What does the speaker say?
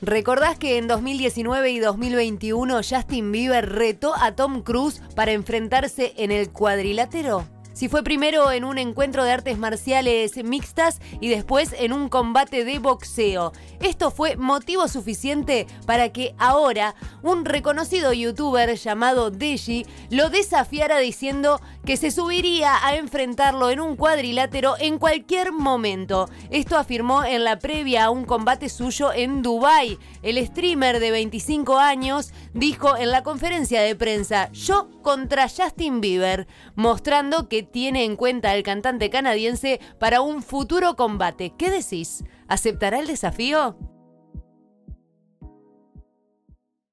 ¿Recordás que en 2019 y 2021 Justin Bieber retó a Tom Cruise para enfrentarse en el cuadrilátero? Si fue primero en un encuentro de artes marciales mixtas y después en un combate de boxeo. Esto fue motivo suficiente para que ahora un reconocido youtuber llamado Deji lo desafiara diciendo que se subiría a enfrentarlo en un cuadrilátero en cualquier momento. Esto afirmó en la previa a un combate suyo en Dubai. El streamer de 25 años dijo en la conferencia de prensa, yo contra Justin Bieber, mostrando que tiene en cuenta al cantante canadiense para un futuro combate. ¿Qué decís? ¿Aceptará el desafío?